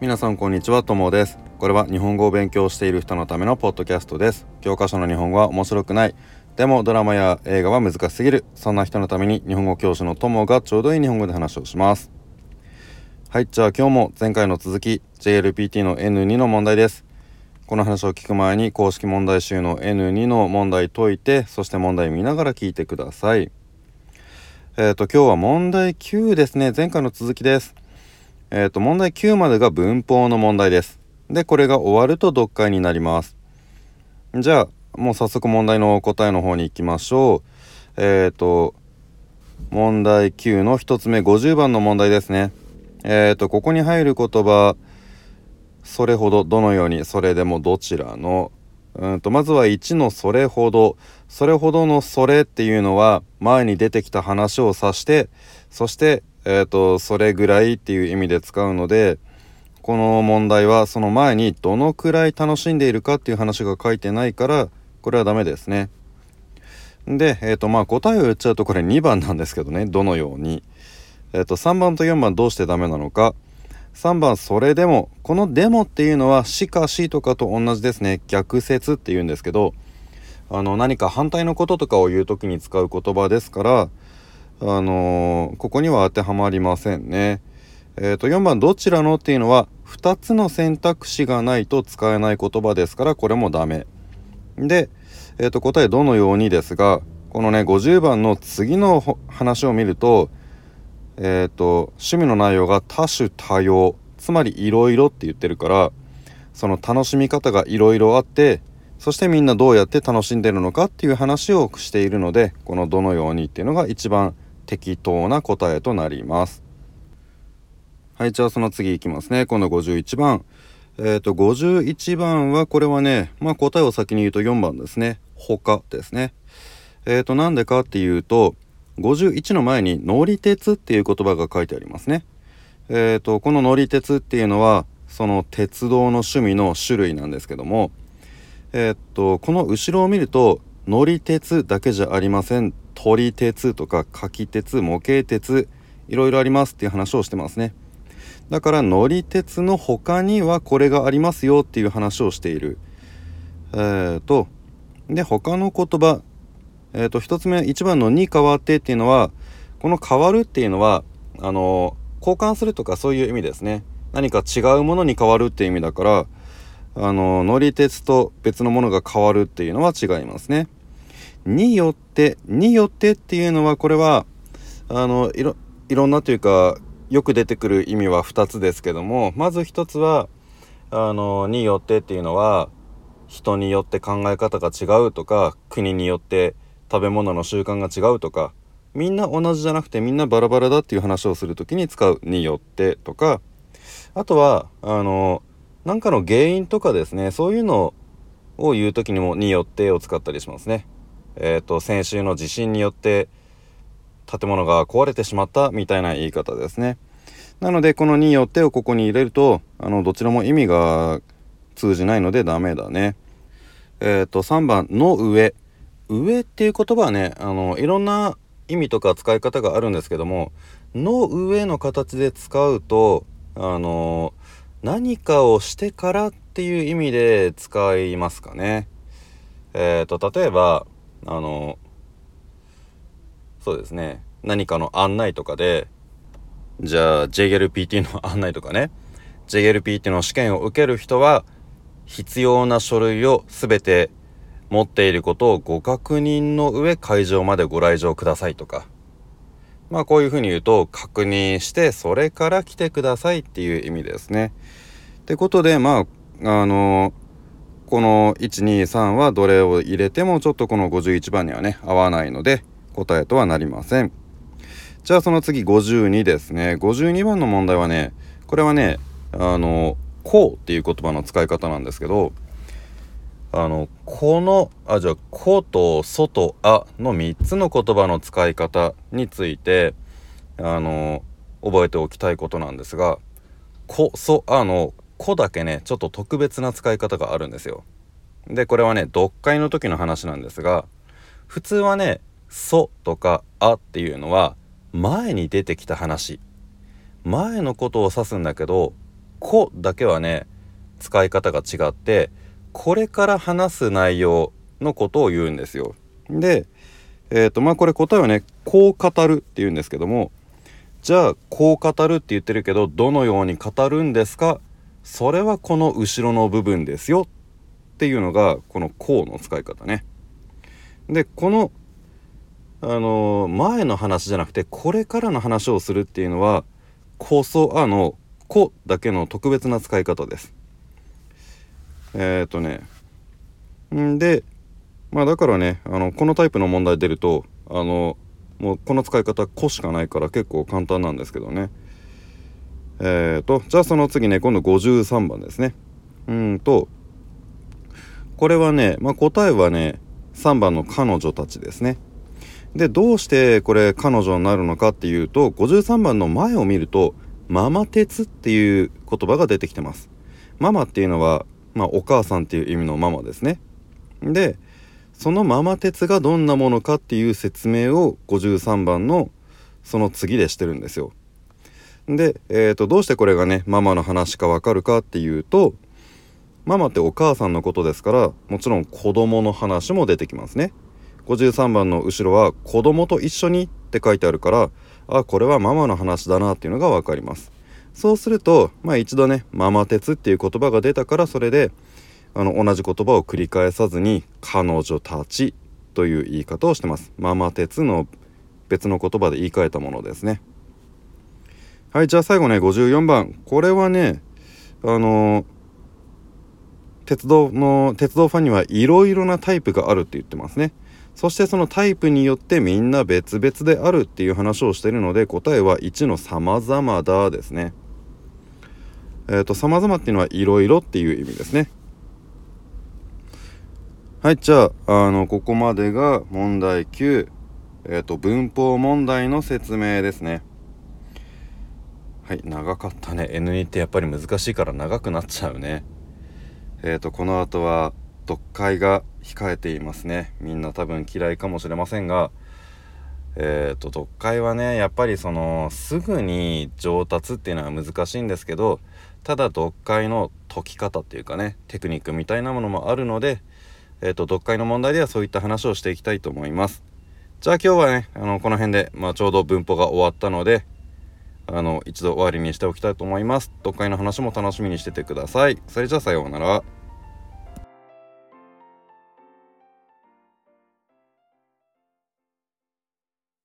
皆さんこんにちは、ともです。これは日本語を勉強している人のためのポッドキャストです。教科書の日本語は面白くない。でもドラマや映画は難しすぎる。そんな人のために日本語教師のともがちょうどいい日本語で話をします。はい、じゃあ今日も前回の続き JLPT の N2 の問題です。この話を聞く前に公式問題集の N2 の問題解いて、そして問題見ながら聞いてください。えっ、ー、と、今日は問題9ですね。前回の続きです。えっ、ー、と、問題9までが文法の問題です。で、これが終わると読解になります。じゃあ、もう早速問題の答えの方に行きましょう。えっ、ー、と、問題9の1つ目、50番の問題ですね。えっ、ー、と、ここに入る言葉、それほど、どのように、それでもどちらの、うんと、まずは1のそれほど、それほどのそれっていうのは、前に出てきた話を指して、そして、えっ、ー、と、それぐらいっていう意味で使うので、この問題はその前にどのくらい楽しんでいるかっていう話が書いてないから、これはダメですね。で、えっ、ー、と、まあ答えを言っちゃうとこれ2番なんですけどね、どのように。えっ、ー、と、3番と4番どうしてダメなのか。3番、それでも。このでもっていうのは、しかしとかと同じですね。逆説って言うんですけど、あの、何か反対のこととかを言う時に使う言葉ですから、あのー、ここには当てはまりませんね。え、ー、と、4番、どちらのっていうのは、2つの選択肢がないと使えない言葉ですから、これもダメ。で、え、ー、と、答えどのようにですが、このね、50番の次の話を見ると、えっ、と、趣味の内容が多種多様、つまりいろいろって言ってるから、その楽しみ方がいろいろあって、そしてみんなどうやって楽しんでるのかっていう話をしているので、このどのようにっていうのが一番適当な答えとなります。はい、じゃあその次いきますね。今度51番。えっ、ー、と、51番は、これはね、まあ答えを先に言うと4番ですね。他ですね。えっ、ー、と、なんでかっていうと、51の前に乗り鉄っていう言葉が書いてありますね。えっ、ー、と、この乗り鉄っていうのは、その鉄道の趣味の種類なんですけども、えっと、この後ろを見ると、乗り鉄だけじゃありません。り鉄とか書き鉄模型鉄いろいろありますっていう話をしてますね。だから乗り鉄の他にはこれがありますよっていう話をしている。えーとで他の言葉えっ、ー、と1つ目1番の「に変わって」っていうのはこの「変わる」っていうのはあの交換するとかそういう意味ですね。何か違うものに変わるっていう意味だからあの乗り鉄と別のものが変わるっていうのは違いますね。によって、によってっていうのは、これは、あの、いろ、いろんなというか、よく出てくる意味は2つですけども、まず1つは、あの、によってっていうのは、人によって考え方が違うとか、国によって食べ物の習慣が違うとか、みんな同じじゃなくてみんなバラバラだっていう話をする時に使うによってとか、あとは、あの、なんかの原因とかですね、そういうのを言う時にもによってを使ったりしますね。えっ、ー、と、先週の地震によって建物が壊れてしまったみたいな言い方ですね。なので、このによってをここに入れると、あの、どちらも意味が通じないのでダメだね。えっ、ー、と、3番、の上。上っていう言葉はね、あの、いろんな意味とか使い方があるんですけども、の上の形で使うと、あの、何かをしてからっていう意味で使いますかね。えっ、ー、と、例えば、あのそうですね。何かの案内とかでじゃあ JLPT の案内とかね。JLPT の試験を受ける人は必要な書類を全て持っていることをご確認の上会場までご来場くださいとか。まあこういうふうに言うと確認してそれから来てくださいっていう意味ですね。ってことでまああのこの123はどれを入れてもちょっとこの51番にはね合わないので答えとはなりません。じゃあその次52ですね。52番の問題はねこれはねあの「こう」っていう言葉の使い方なんですけどあのこのあじゃあ「こ」と「そ」と「あ」の3つの言葉の使い方についてあの覚えておきたいことなんですが「こ」「そ」「あ」の個だけねちょっと特別な使い方があるんですよでこれはね読解の時の話なんですが普通はね「そ」とか「あ」っていうのは前に出てきた話前のことを指すんだけど「こ」だけはね使い方が違ってこれから話す内容のことを言うんですよ。でえーとまあこれ答えはね「こう語る」っていうんですけどもじゃあこう語るって言ってるけどどのように語るんですかそれはこの後ろの部分ですよっていうのがこの「こう」の使い方ね。でこのあのー、前の話じゃなくてこれからの話をするっていうのは「こそあ」の「こ」だけの特別な使い方です。えっ、とねんでまあだからねあのこのタイプの問題出るとあのもうこの使い方「こ」しかないから結構簡単なんですけどね。えーとじゃあその次ね今度53番ですね。うんとこれはね、まあ、答えはね3番の彼女たちですね。でどうしてこれ彼女になるのかっていうと53番の前を見ると「ママ鉄」っていう言葉が出てきてます。ママっていうのは、まあ、お母さんっていう意味のママですね。でそのママ鉄がどんなものかっていう説明を53番のその次でしてるんですよ。で、えー、とどうしてこれがねママの話かわかるかっていうとママってお母さんのことですからもちろん子供の話も出てきますね。53番の後ろは「子供と一緒に」って書いてあるからあこれはママの話だなっていうのが分かります。そうするとまあ一度ね「ママ鉄」っていう言葉が出たからそれであの同じ言葉を繰り返さずに「彼女たち」という言い方をしてます。ママ鉄の別の言葉で言い換えたものですね。はいじゃあ最後ね54番これはねあの、鉄道の鉄道ファンにはいろいろなタイプがあるって言ってますね。そしてそのタイプによってみんな別々であるっていう話をしてるので答えは1の様々だですね。えっ、ー、と様々っていうのはいろいろっていう意味ですね。はいじゃああのここまでが問題9えっ、ー、と文法問題の説明ですね。はい長かったね。N2 ってやっぱり難しいから長くなっちゃうね。え、ー、とこの後は読解が控えていますね。みんな多分嫌いかもしれませんが。え、ー、と読解はねやっぱりそのすぐに上達っていうのは難しいんですけどただ読解の解き方っていうかねテクニックみたいなものもあるので、えーと、読解の問題ではそういった話をしていきたいと思います。じゃあ今日はねあのこの辺で、まあ、ちょうど文法が終わったのであの一度終わりにしておきたいと思います。読解の話も楽しみにしててください。それじゃあさようなら。